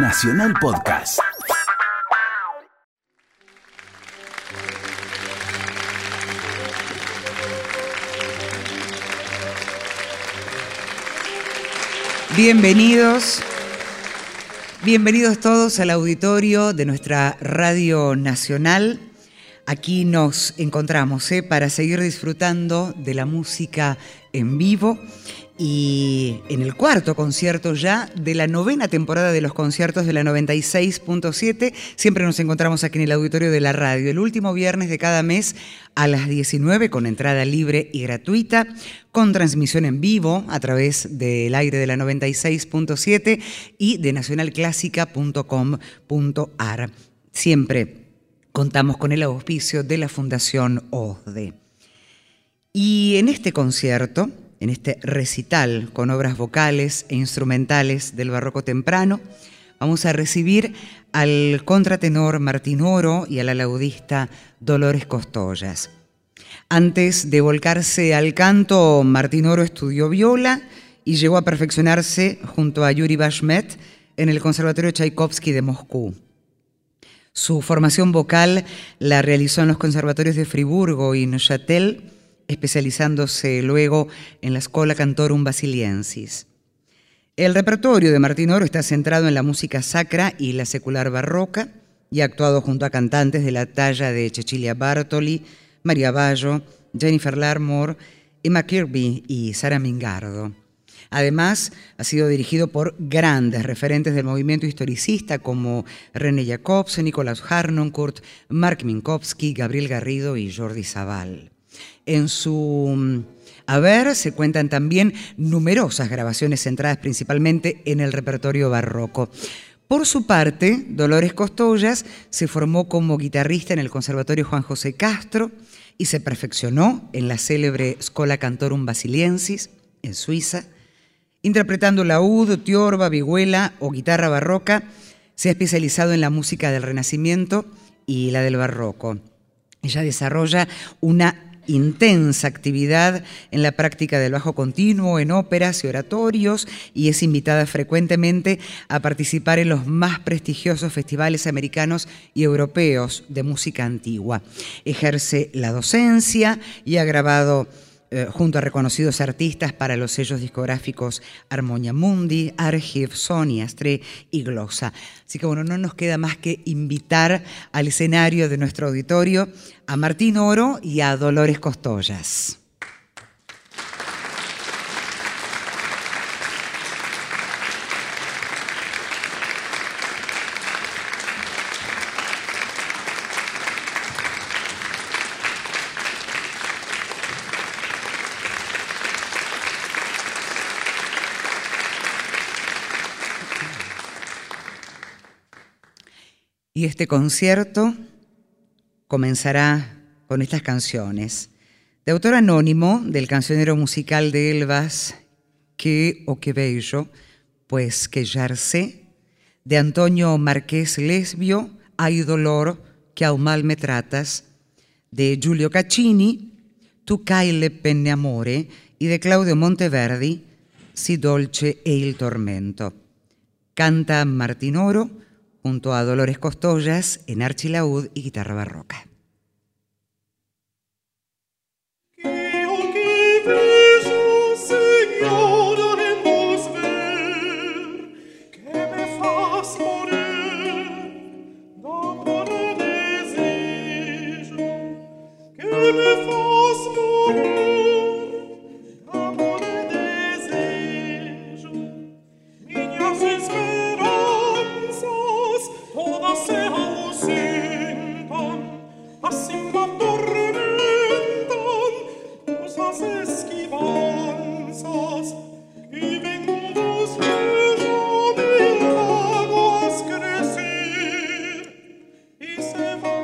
Nacional Podcast. Bienvenidos, bienvenidos todos al auditorio de nuestra Radio Nacional. Aquí nos encontramos ¿eh? para seguir disfrutando de la música en vivo y en el cuarto concierto ya de la novena temporada de los conciertos de la 96.7. Siempre nos encontramos aquí en el auditorio de la radio, el último viernes de cada mes a las 19 con entrada libre y gratuita, con transmisión en vivo a través del aire de la 96.7 y de nacionalclásica.com.ar. Siempre contamos con el auspicio de la Fundación OSDE. Y en este concierto, en este recital con obras vocales e instrumentales del barroco temprano, vamos a recibir al contratenor Martín Oro y a la laudista Dolores Costollas. Antes de volcarse al canto, Martín Oro estudió viola y llegó a perfeccionarse junto a Yuri Bashmet en el Conservatorio Tchaikovsky de Moscú. Su formación vocal la realizó en los conservatorios de Friburgo y Neuchâtel, especializándose luego en la Scola Cantorum Basiliensis. El repertorio de Martín Oro está centrado en la música sacra y la secular barroca y ha actuado junto a cantantes de la talla de Cecilia Bartoli, María Bayo, Jennifer Larmore, Emma Kirby y Sara Mingardo. Además, ha sido dirigido por grandes referentes del movimiento historicista como René Jacobs, Nicolás Harnoncourt, Mark Minkowski, Gabriel Garrido y Jordi Zaval. En su mm, haber se cuentan también numerosas grabaciones centradas principalmente en el repertorio barroco. Por su parte, Dolores Costollas se formó como guitarrista en el Conservatorio Juan José Castro y se perfeccionó en la célebre Scola Cantorum Basiliensis, en Suiza. Interpretando laúd, tiorba, vihuela o guitarra barroca, se ha especializado en la música del Renacimiento y la del Barroco. Ella desarrolla una intensa actividad en la práctica del bajo continuo, en óperas y oratorios, y es invitada frecuentemente a participar en los más prestigiosos festivales americanos y europeos de música antigua. Ejerce la docencia y ha grabado eh, junto a reconocidos artistas para los sellos discográficos Armonia Mundi, Argiv, Sony, Astre y Glosa. Así que bueno, no nos queda más que invitar al escenario de nuestro auditorio a Martín Oro y a Dolores Costollas. Y este concierto comenzará con estas canciones. De autor anónimo del cancionero musical de Elvas, Que o que bello, pues que sé, de Antonio Marqués Lesbio, Hay dolor que aún mal me tratas, de Giulio Caccini, Tu caile penne amore, y de Claudio Monteverdi, Si dolce e il tormento. Canta Martinoro, junto a Dolores Costollas en archilaúd y guitarra barroca. se você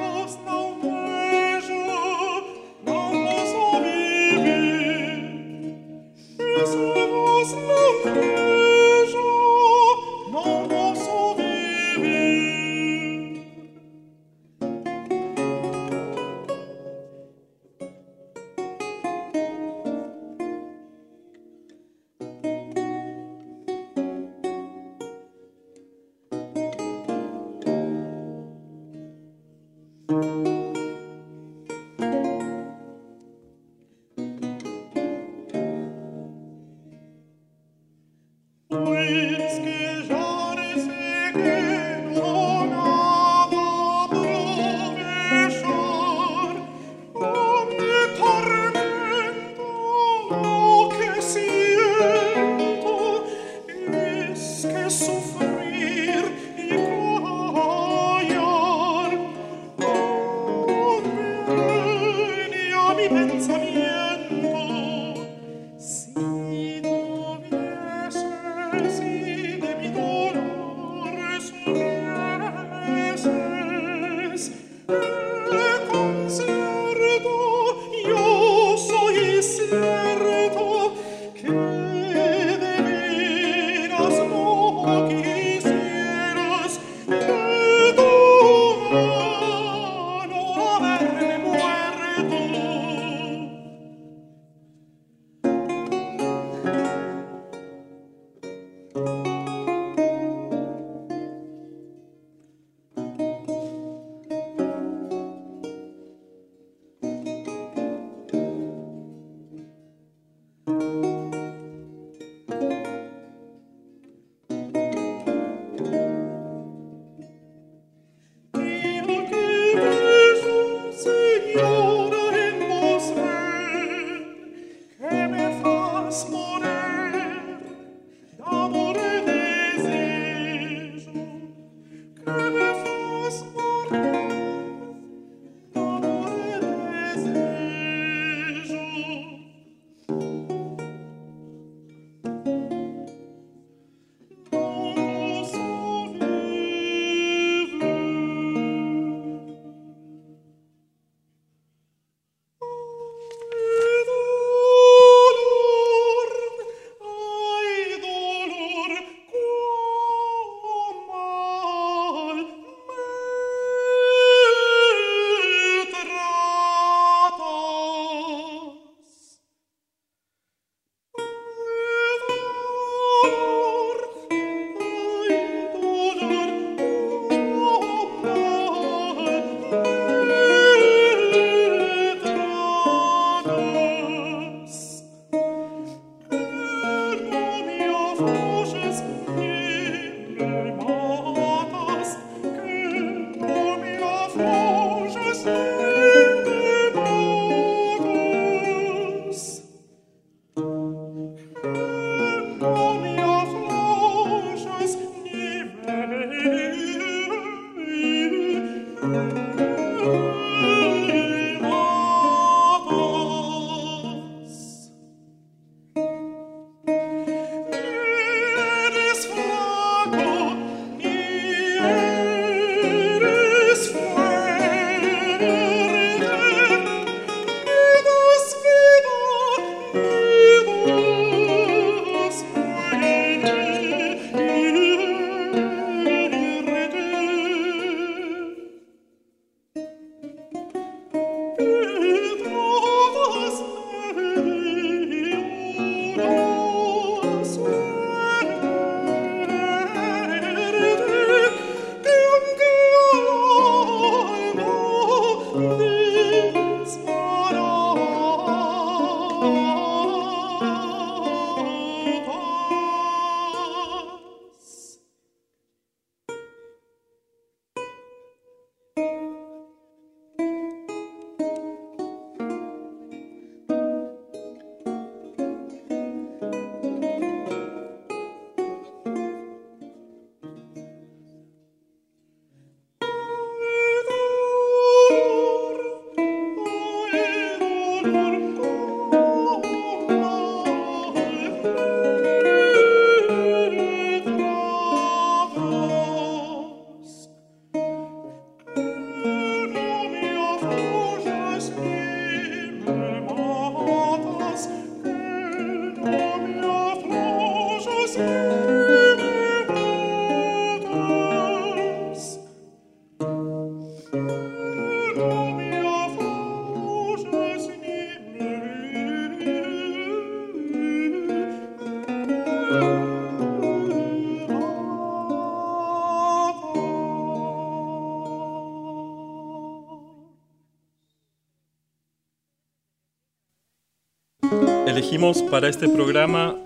elegimos para este programa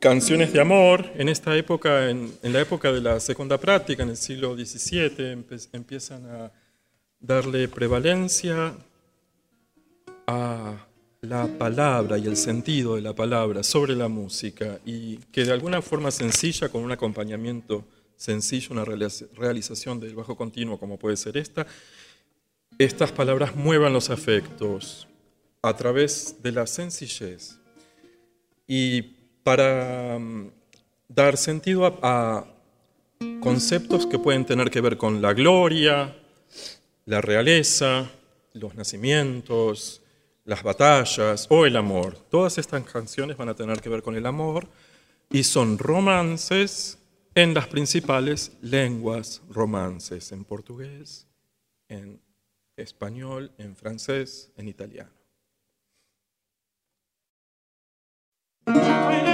canciones de amor. En esta época, en, en la época de la segunda práctica, en el siglo XVII, empiezan a darle prevalencia a la palabra y el sentido de la palabra sobre la música y que de alguna forma sencilla, con un acompañamiento sencillo, una realización del bajo continuo como puede ser esta, estas palabras muevan los afectos, a través de la sencillez. Y para mm, dar sentido a, conceptos que pueden tener que ver con la gloria, la realeza, los nacimientos, las batallas o el amor. Todas estas canciones van a tener que ver con el amor y son romances en las principales lenguas romances, en portugués, en español, en francés, en italiano. Yeah.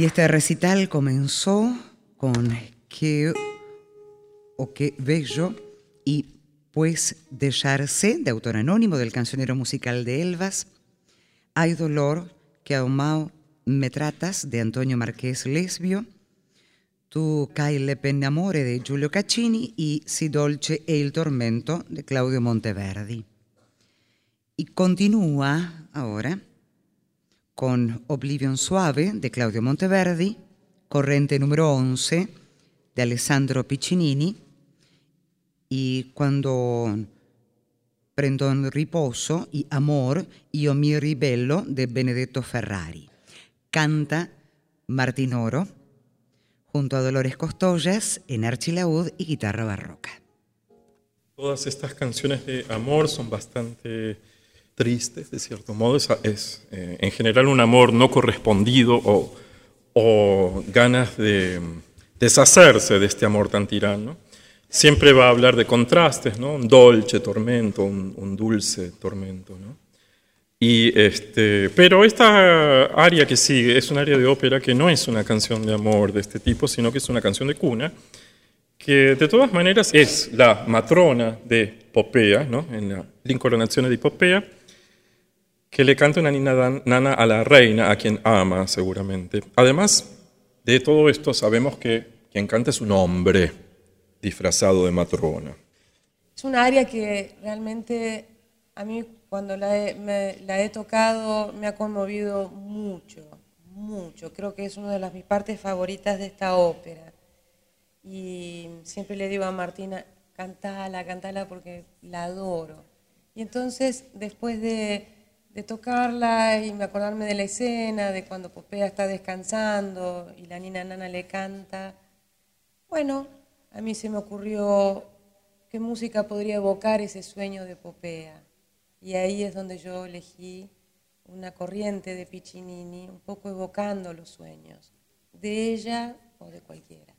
Y este recital comenzó con Que o que bello y Pues dejarse, de autor anónimo del cancionero musical de Elvas, Hay dolor que aumao me tratas, de Antonio Marqués Lesbio, Tu caile pennamore de Giulio Caccini y Si dolce e il tormento de Claudio Monteverdi. Y continúa ahora con Oblivion Suave de Claudio Monteverdi, Corrente número 11 de Alessandro Piccinini y Cuando prendo un riposo y Amor, Io mi ribello de Benedetto Ferrari. Canta Martín Oro junto a Dolores Costollas en archilaúd y guitarra barroca. Todas estas canciones de amor son bastante tristes, de cierto modo, es, eh, en general un amor no correspondido o, ganas de deshacerse de este amor tan tirano. Siempre va a hablar de contrastes, ¿no? un dolce tormento, un, dulce tormento. ¿no? Y este, pero esta área que sigue es un área de ópera que no es una canción de amor de este tipo, sino que es una canción de cuna, que de todas maneras es la matrona de Popea, ¿no? en la incoronación de Popea, que le canta una nana a la reina, a quien ama seguramente. Además de todo esto, sabemos que quien canta es un hombre disfrazado de matrona. Es un área que realmente a mí cuando la he, la he tocado me ha conmovido mucho, mucho. Creo que es una de las mis partes favoritas de esta ópera. Y siempre le digo a Martina, cantala, cantala porque la adoro. Y entonces, después de de tocarla y me acordarme de la escena, de cuando Popea está descansando y la nina nana le canta. Bueno, a mí se me ocurrió qué música podría evocar ese sueño de Popea. Y ahí es donde yo elegí una corriente de Piccinini, un poco evocando los sueños, de ella o de cualquiera.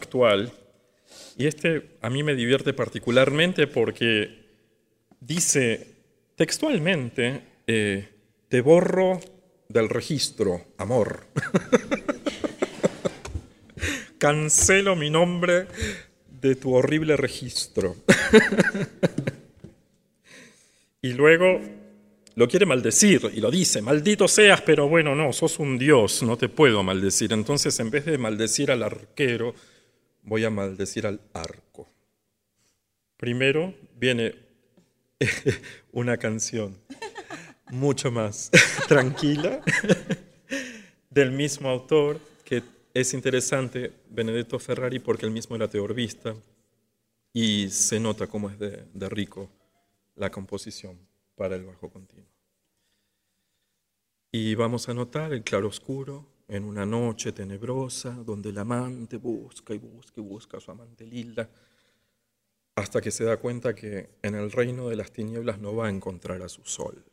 Actual y este a mí me divierte particularmente porque dice textualmente, eh, te borro del registro, amor. Cancelo mi nombre de tu horrible registro. y luego lo quiere maldecir y lo dice, maldito seas, pero bueno, no, sos un dios, no te puedo maldecir. Entonces, en vez de maldecir al arquero, voy a maldecir al arco. Primero viene una canción mucho más tranquila del mismo autor, que es interesante, Benedetto Ferrari, porque él mismo era teorbista y se nota cómo es de rico la composición para el bajo continuo. Y vamos a notar el claroscuro en una noche tenebrosa donde el amante busca y busca y busca a su amante Lilda hasta que se da cuenta que en el reino de las tinieblas no va a encontrar a su sol.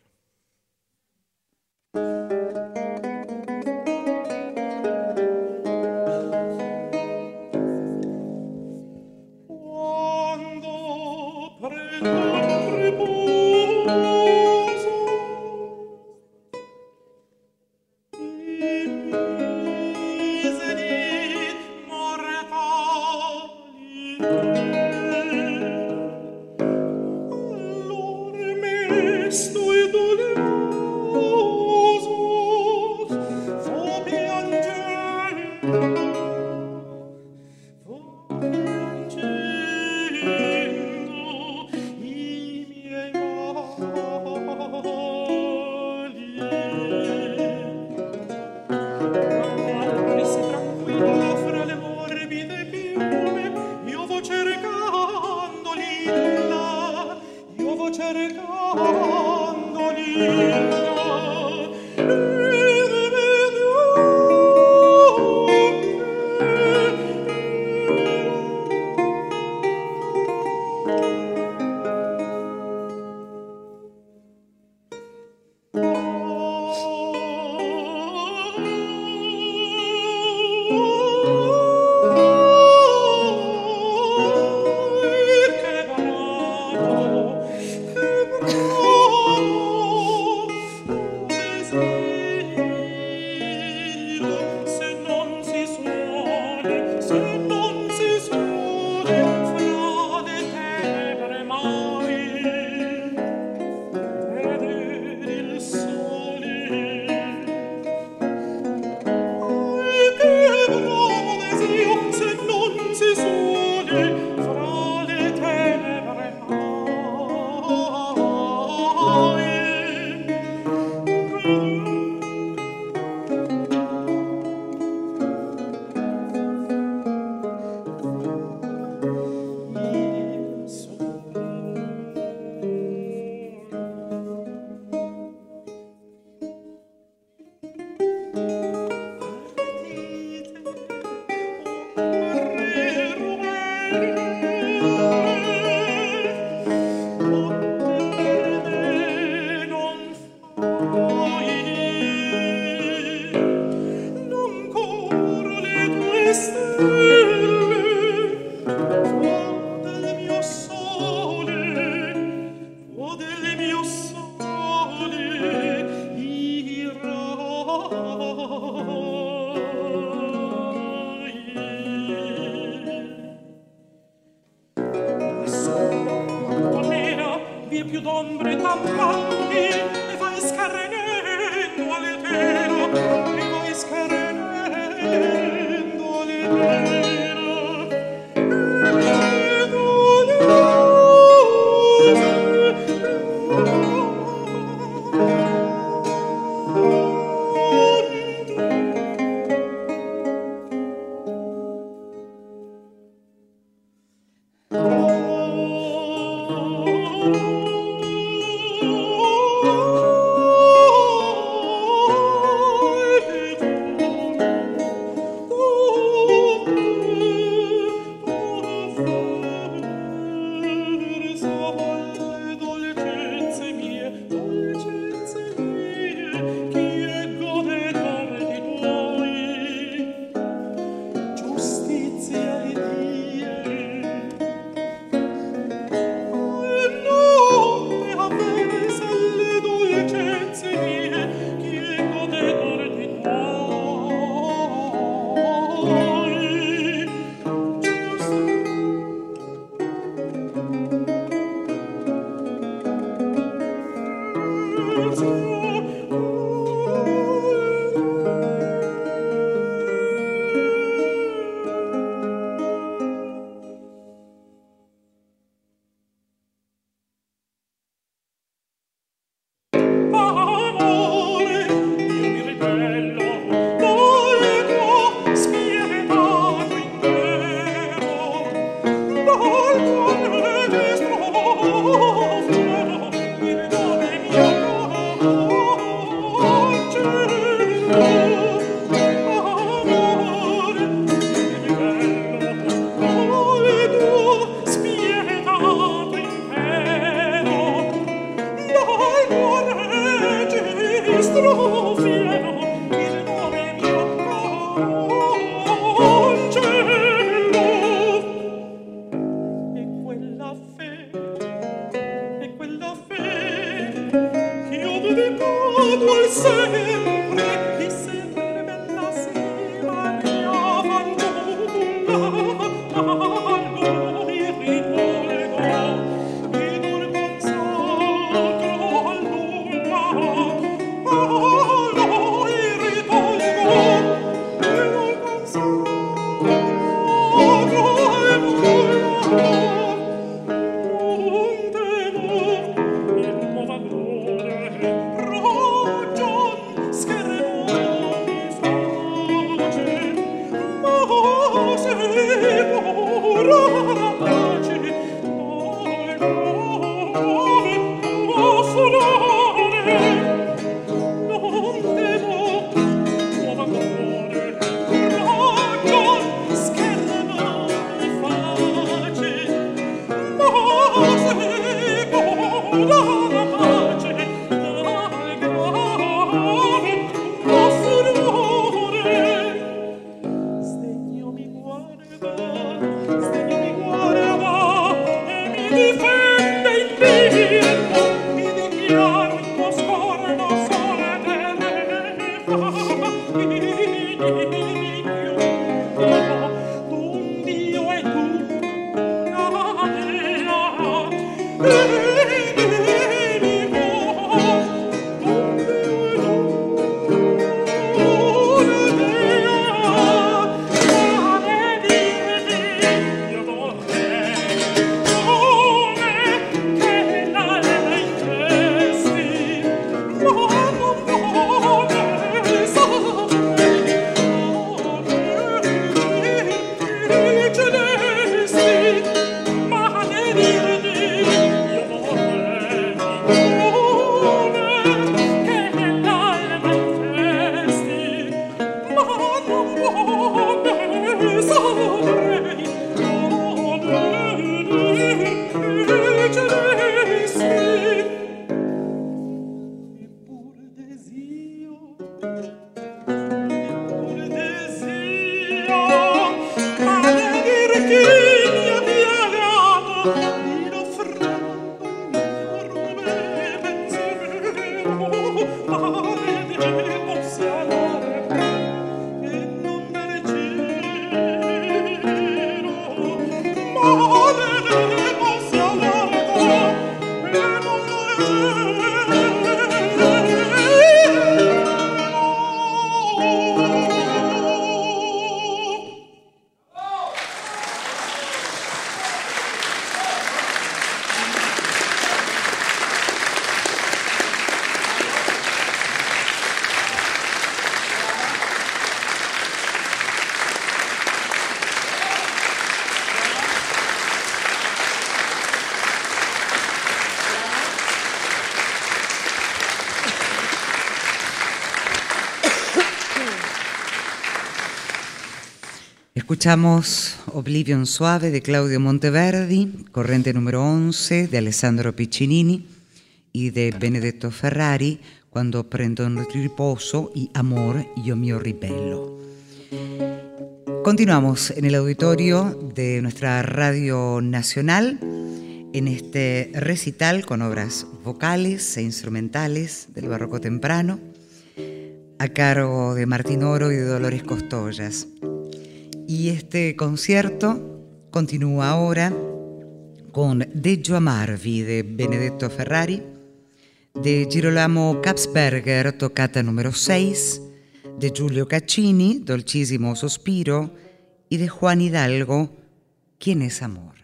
Christ. Escuchamos Oblivion Suave de Claudio Monteverdi, Corrente número 11 de Alessandro Piccinini y de Benedetto Ferrari, Cuando prendo un riposo y Amor, io mio ribello. Continuamos en el auditorio de nuestra Radio Nacional en este recital con obras vocales e instrumentales del barroco temprano a cargo de Martín Oro y de Dolores Costollas. Y este concierto continúa ahora con Deggio Amarvi de Benedetto Ferrari, de Girolamo Kapsberger, toccata número 6, de Giulio Caccini, Dolcísimo Sospiro, y de Juan Hidalgo, ¿Quién es amor?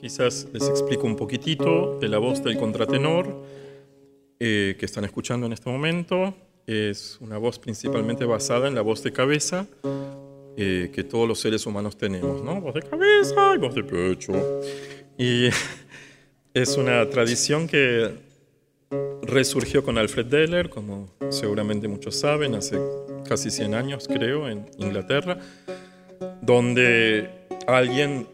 Quizás les explico un poquitito de la voz del contratenor eh, que están escuchando en este momento es una voz principalmente basada en la voz de cabeza eh, que todos los seres humanos tenemos, ¿no? Voz de cabeza y voz de pecho. Y es una tradición que resurgió con Alfred Deller, como seguramente muchos saben, hace casi 100 años creo, en Inglaterra, donde alguien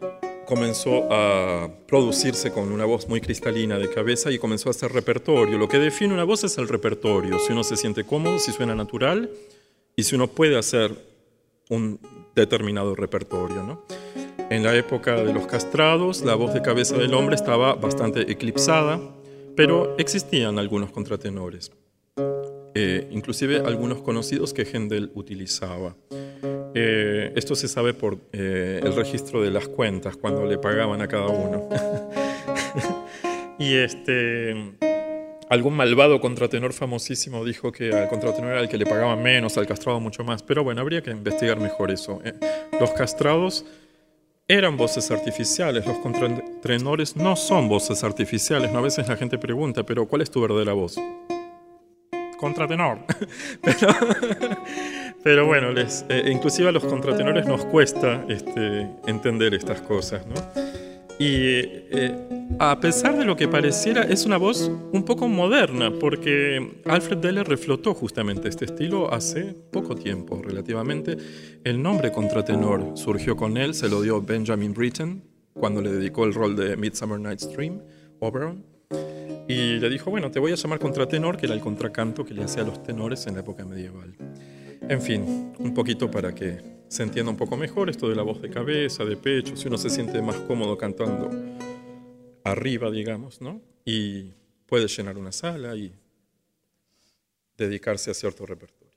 comenzó a producirse con una voz muy cristalina de cabeza y comenzó a hacer repertorio. Lo que define una voz es el repertorio, si uno se siente cómodo, si suena natural y si uno puede hacer un determinado repertorio. ¿no? En la época de los castrados, la voz de cabeza del hombre estaba bastante eclipsada Pero existían algunos contratenores, eh, inclusive algunos conocidos que Händel utilizaba. Eh, esto se sabe por eh, el registro de las cuentas, cuando le pagaban a cada uno. y este, algún malvado contratenor famosísimo dijo que al contratenor era el que le pagaban menos, al castrado mucho más. Pero bueno, habría que investigar mejor eso. los castrados eran voces artificiales, los contratenores no son voces artificiales. ¿no? A veces la gente pregunta, pero ¿cuál es tu verdadera voz? Contratenor. pero, pero, bueno, les, eh, inclusive a los contratenores nos cuesta este, entender estas cosas. ¿no? Y eh, a pesar de lo que pareciera, es una voz un poco moderna, porque Alfred Deller reflotó justamente este estilo hace poco tiempo, relativamente. El nombre contratenor surgió con él, se lo dio Benjamin Britten cuando le dedicó el rol de Midsummer Night's Dream, Oberon. Y le dijo, bueno, te voy a llamar contratenor, que era el contracanto que le hacía a los tenores en la época medieval. En fin, un poquito para que se entienda un poco mejor esto de la voz de cabeza, de pecho, si uno se siente más cómodo cantando arriba, digamos, ¿no? Y puede llenar una sala y dedicarse a cierto repertorio.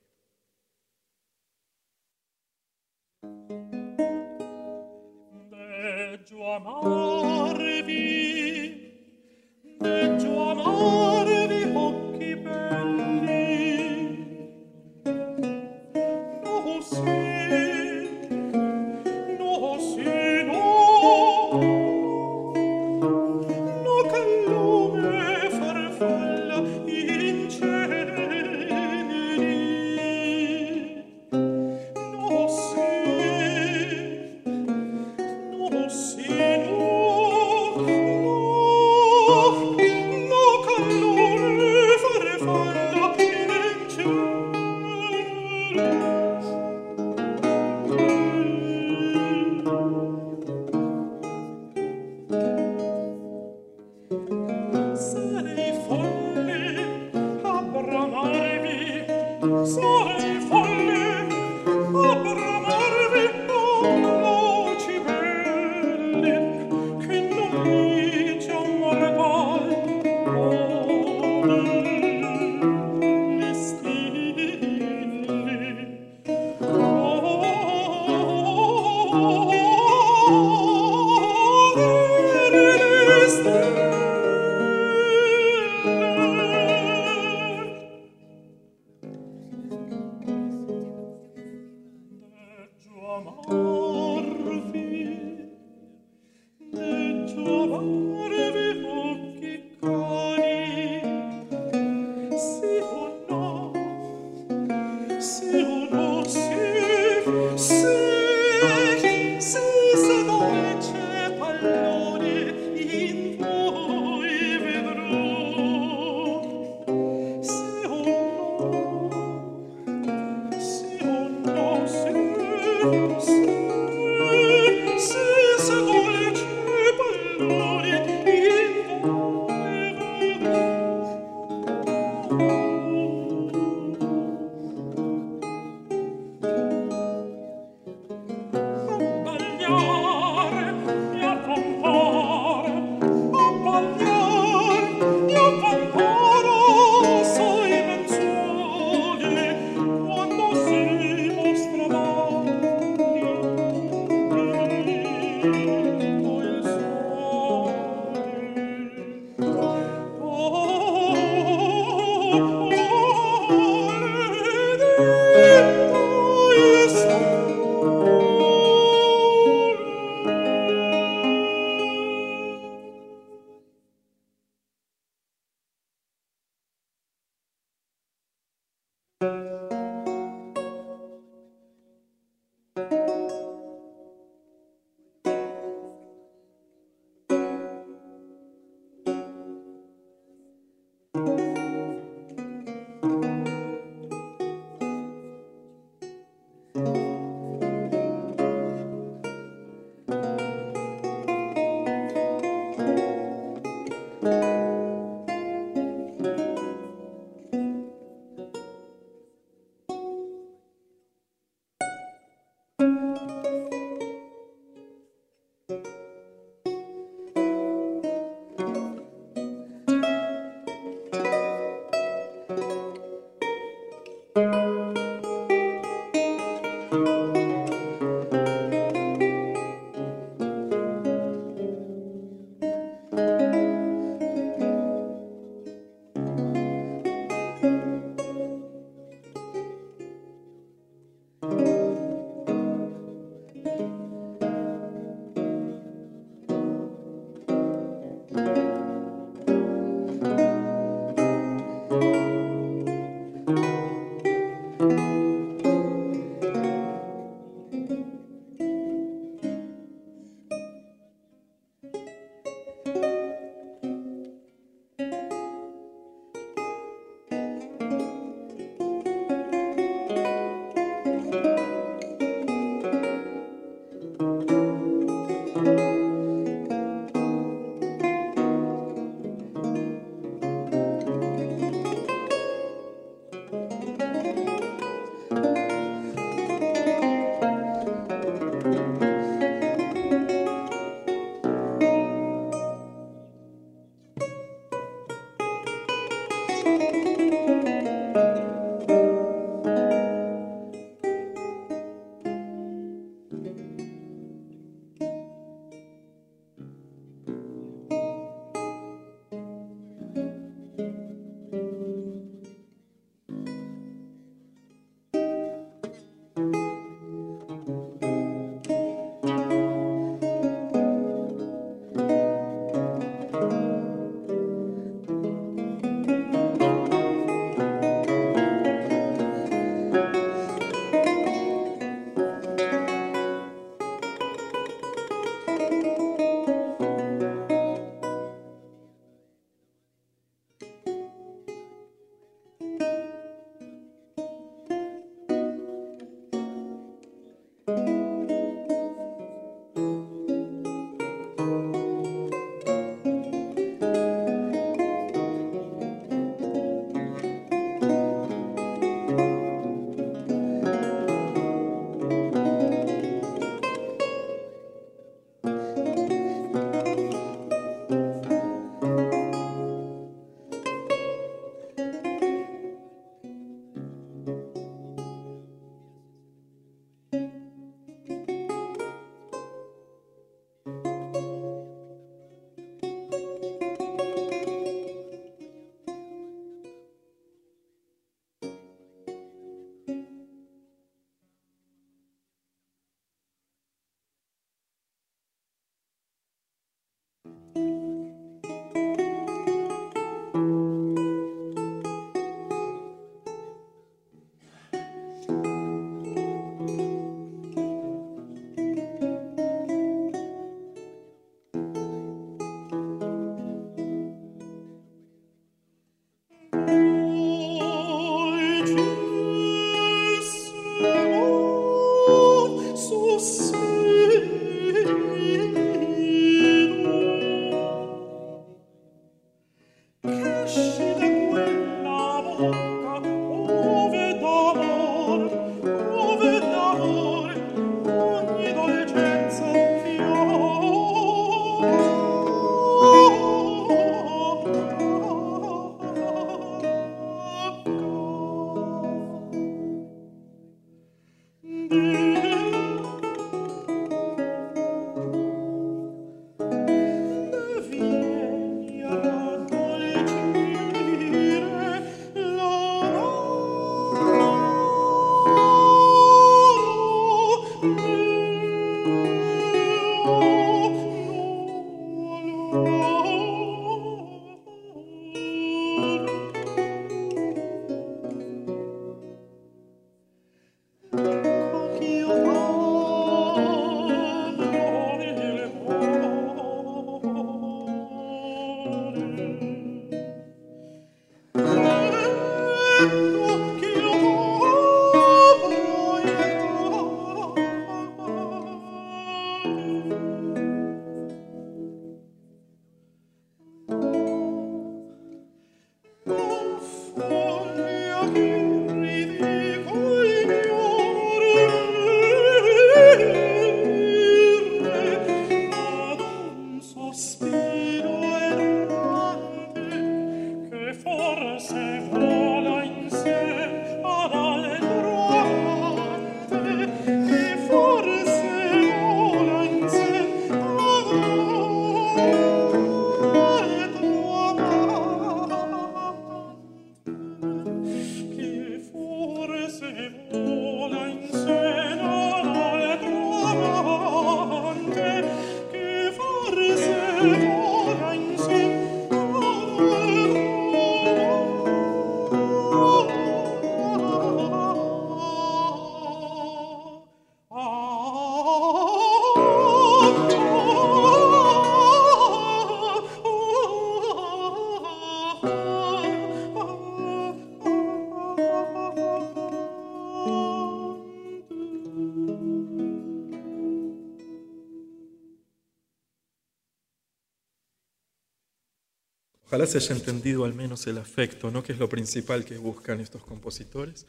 Ojalá se haya entendido al menos el afecto, ¿no? que es lo principal que buscan estos compositores.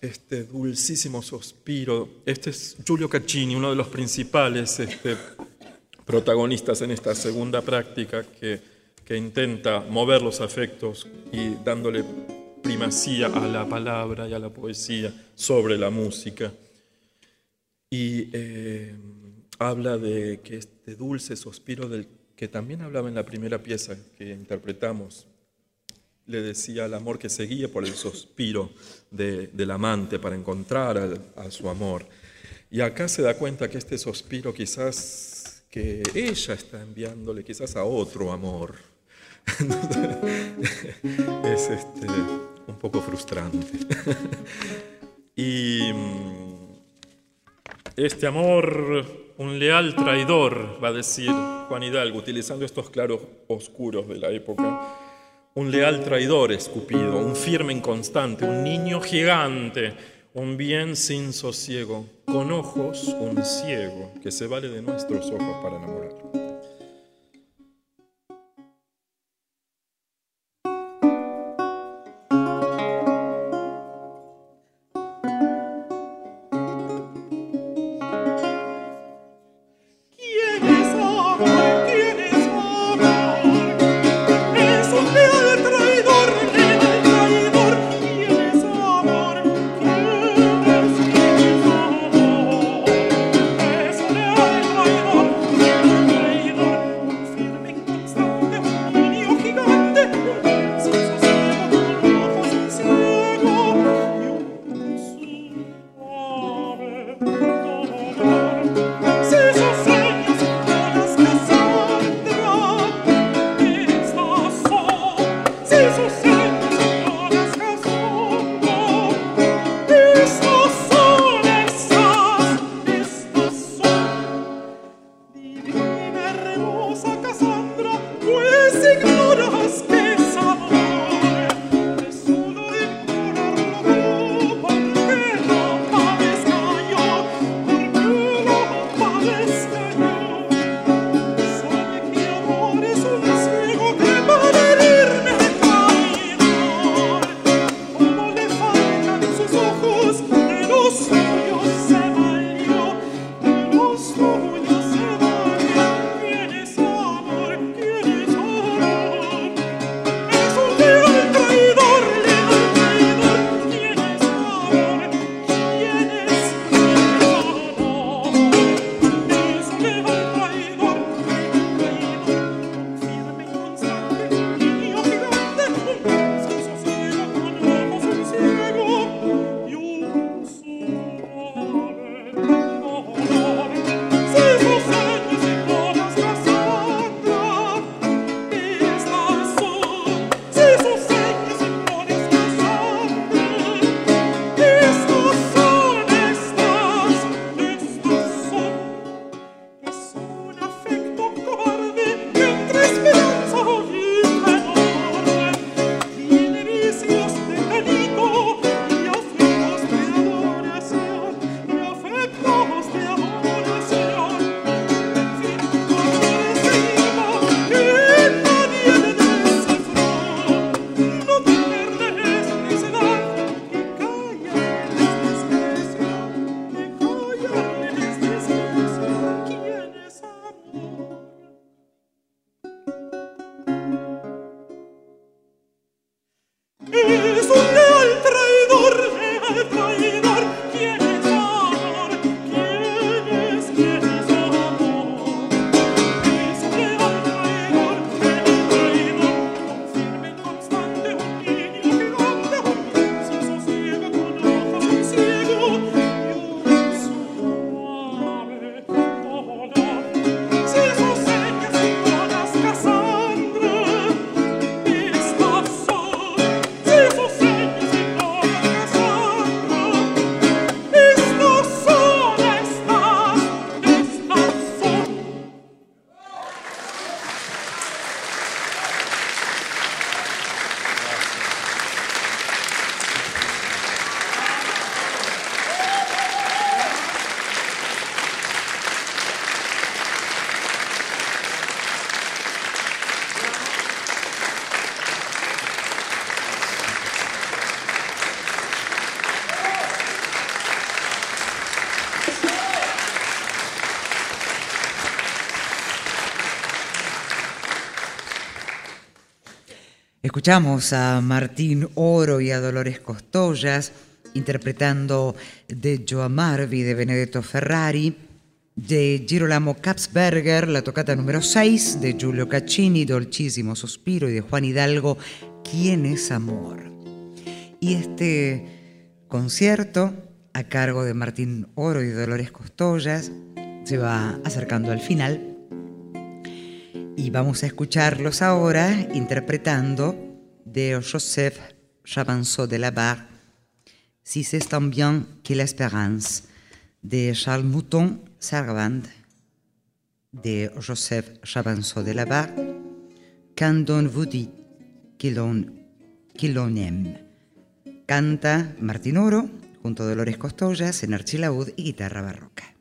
Este dulcísimo suspiro. Este es Giulio Caccini, uno de los principales este, protagonistas en esta segunda práctica que, intenta mover los afectos y dándole primacía a la palabra y a la poesía sobre la música. Y eh, habla de que este dulce suspiro del que también hablaba en la primera pieza que interpretamos, le decía al amor que seguía por el suspiro del amante para encontrar a, su amor. Y acá se da cuenta que este suspiro quizás que ella está enviándole quizás a otro amor. es este, un poco frustrante. y mm, este amor, un leal traidor, va a decir Juan Hidalgo, utilizando estos claros oscuros de la época. Un leal traidor escupido, un firme inconstante, un niño gigante, un bien sin sosiego, con ojos un ciego que se vale de nuestros ojos para enamorar. Escuchamos a Martín Oro y a Dolores Costollas interpretando de Joa Marvi de Benedetto Ferrari, de Girolamo Kapsberger, la tocata número 6, de Giulio Caccini, Dolcísimo Sospiro y de Juan Hidalgo, ¿Quién es amor? Y este concierto, a cargo de Martín Oro y Dolores Costollas, se va acercando al final y vamos a escucharlos ahora interpretando de Joseph Chavanceau de la Barre, Si c'est tant bien que l'espérance, de Charles Mouton Sargand, de Joseph Chavanceau de la Barre, Quand on vous dit que l'on aime. Canta Martín Oro junto a Dolores Costollas en archilaúd y guitarra barroca.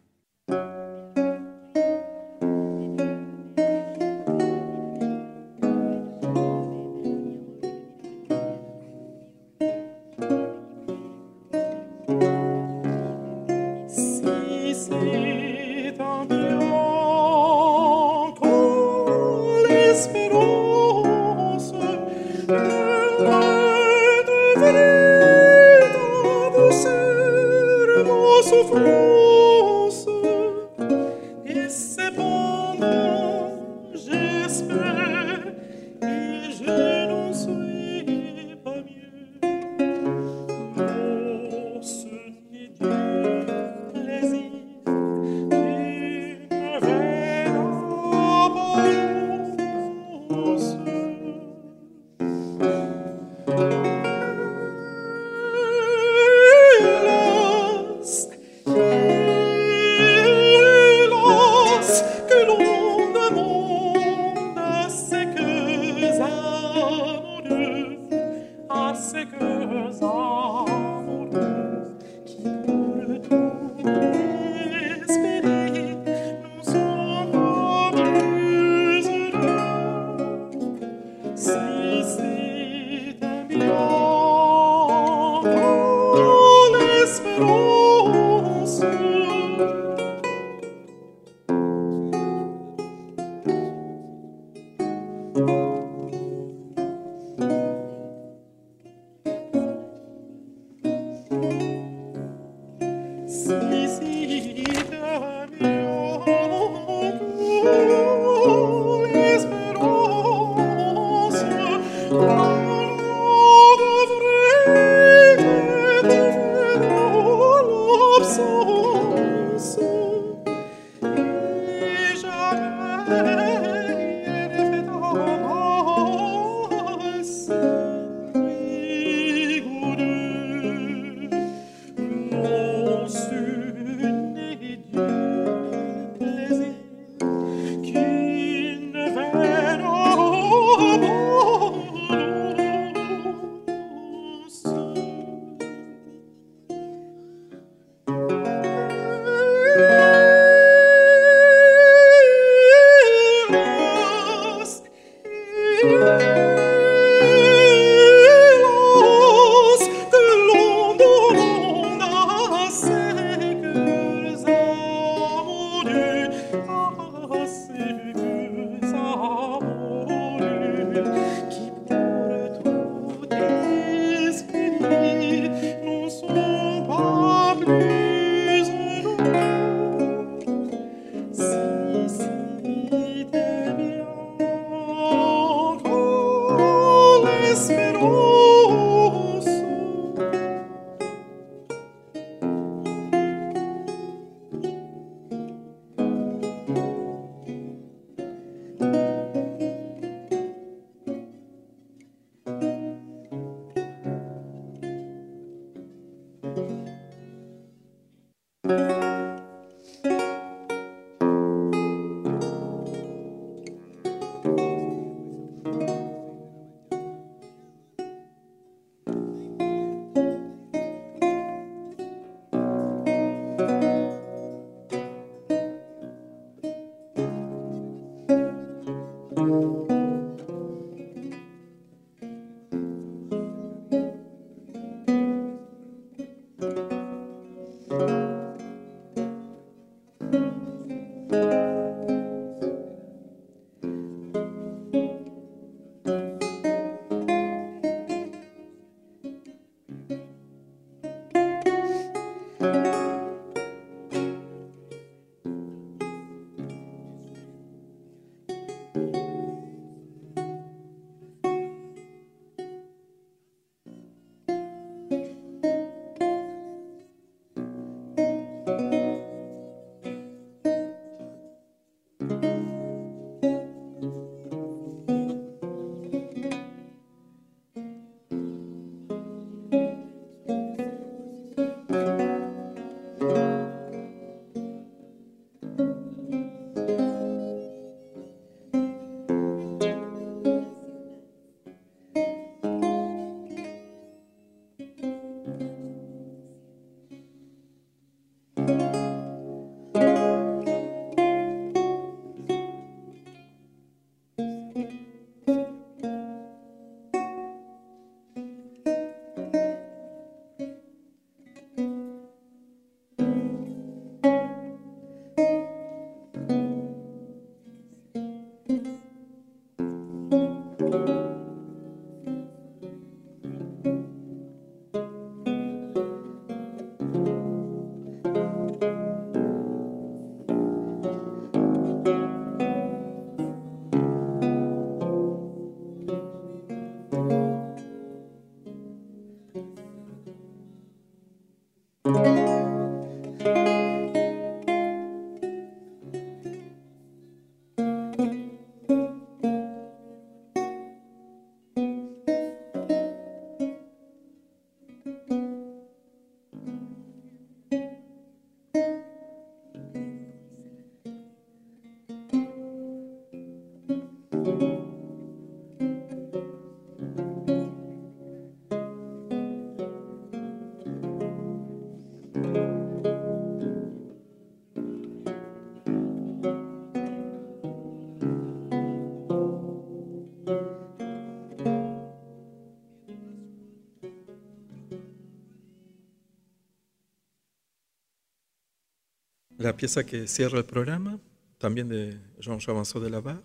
La pieza que cierra el programa, también de Jean Massot de la Barre,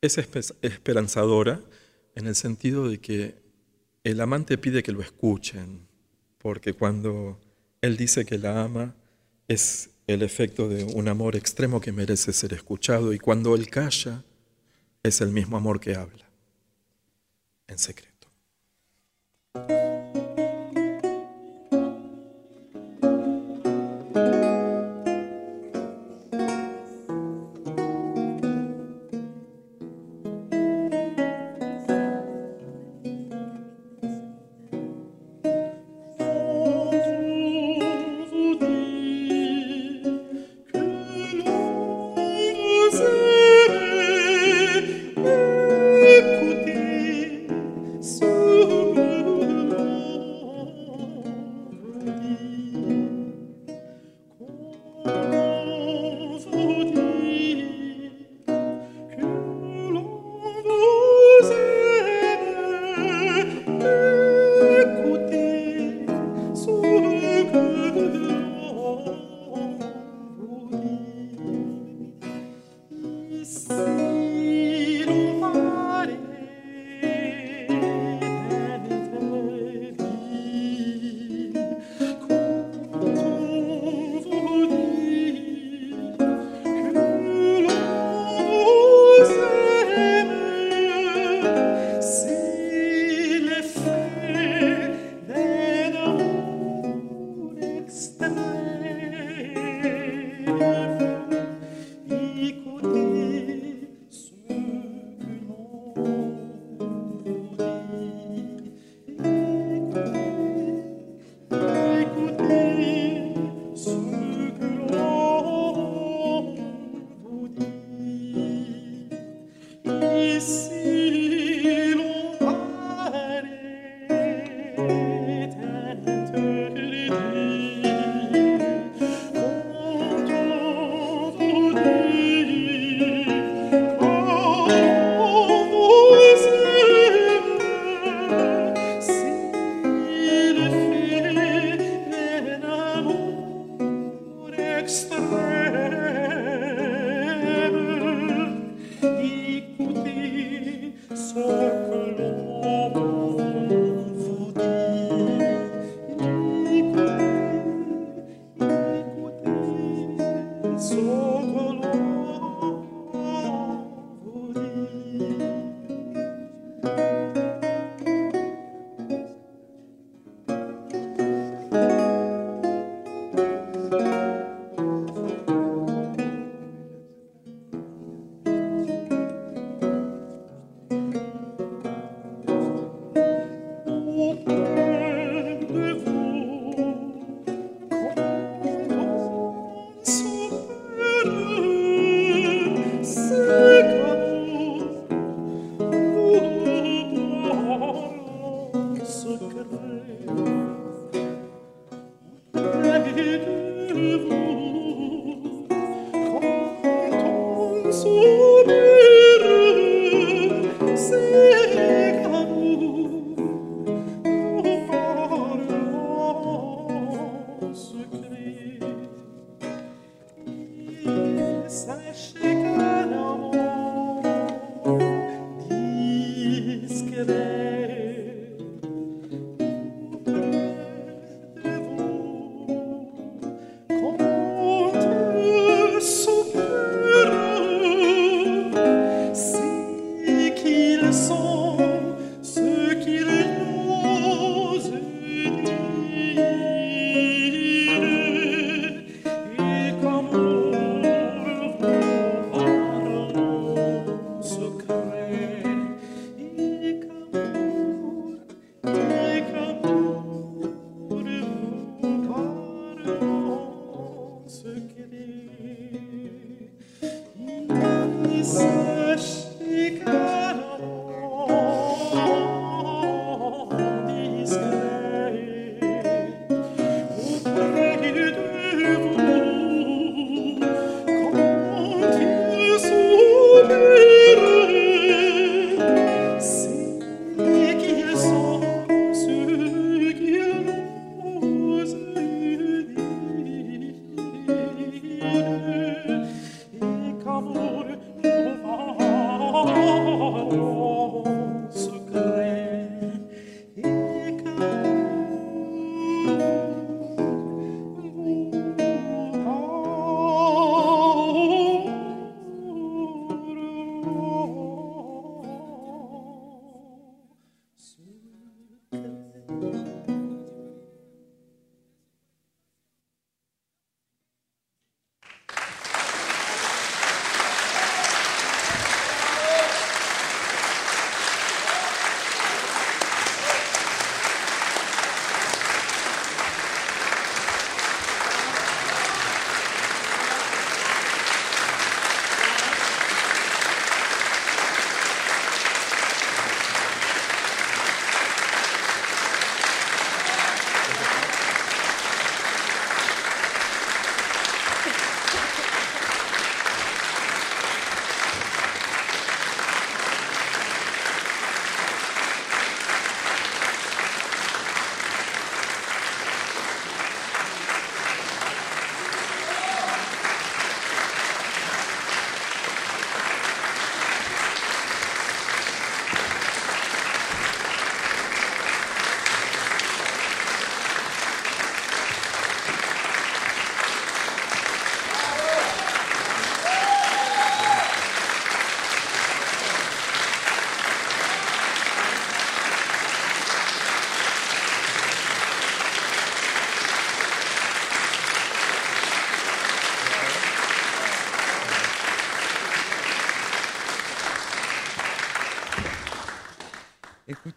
es esperanzadora en el sentido de que el amante pide que lo escuchen, porque cuando él dice que la ama es el efecto de un amor extremo que merece ser escuchado y cuando él calla es el mismo amor que habla en secreto.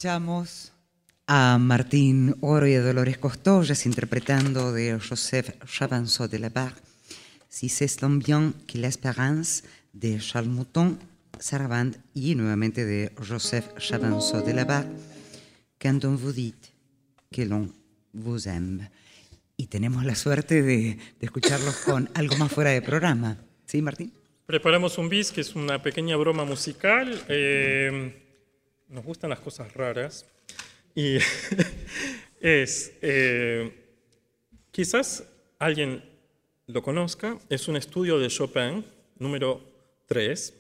Escuchamos a Martín Oro y a Dolores Costollas interpretando de Joseph Chavanceau de la Barre, Si c'est bien que l'espérance de Charles Mouton, Sarabande y nuevamente de Joseph Chavanceau de la Barre, Quand on vous dit que l'on vous aime. Y tenemos la suerte de, de escucharlos con algo más fuera de programa. ¿Sí, Martín? Preparamos un bis, que es una pequeña broma musical. Eh, nos gustan las cosas raras. Y es, eh, quizás alguien lo conozca, es un estudio de Chopin, número 3,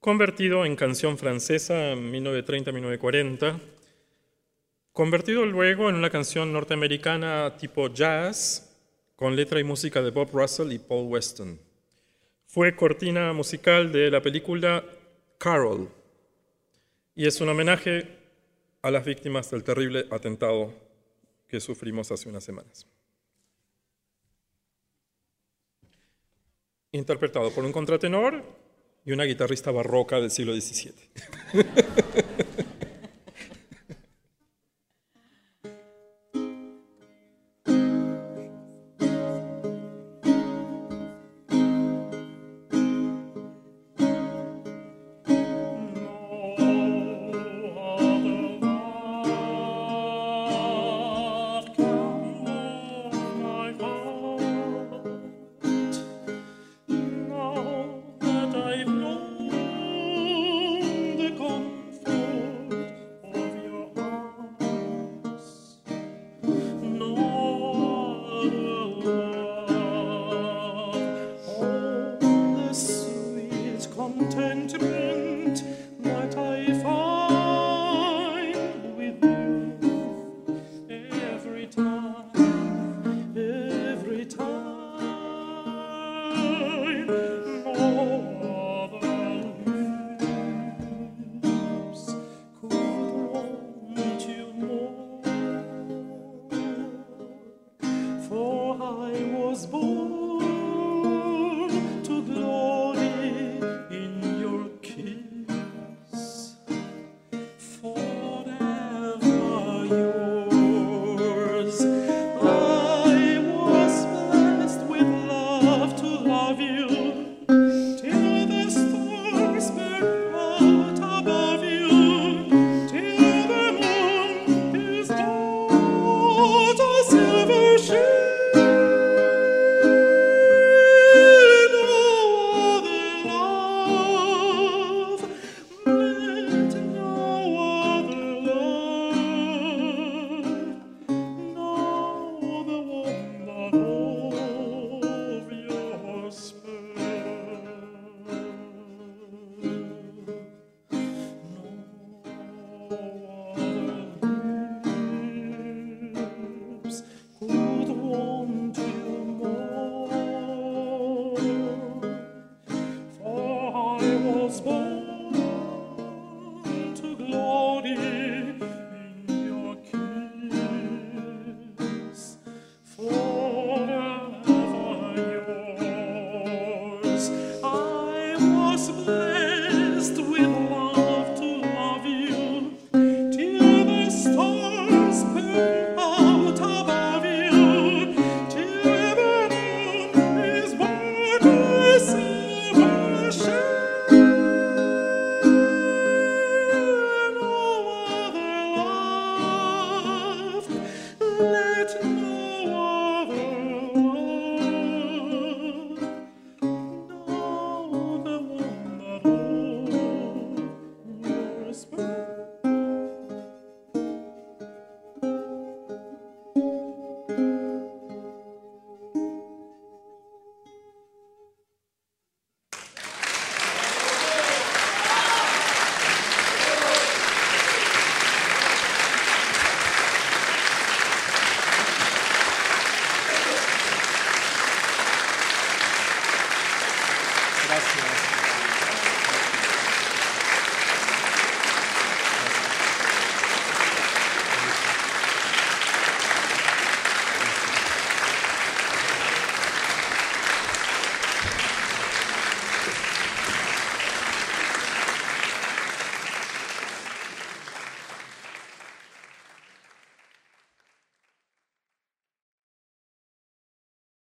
convertido en canción francesa en 1930-1940, convertido luego en una canción norteamericana tipo jazz, con letra y música de Bob Russell y Paul Weston. Fue cortina musical de la película Carol y es un homenaje a las víctimas del terrible atentado que sufrimos hace unas semanas. Interpretado por un contratenor y una guitarrista barroca del siglo XVII.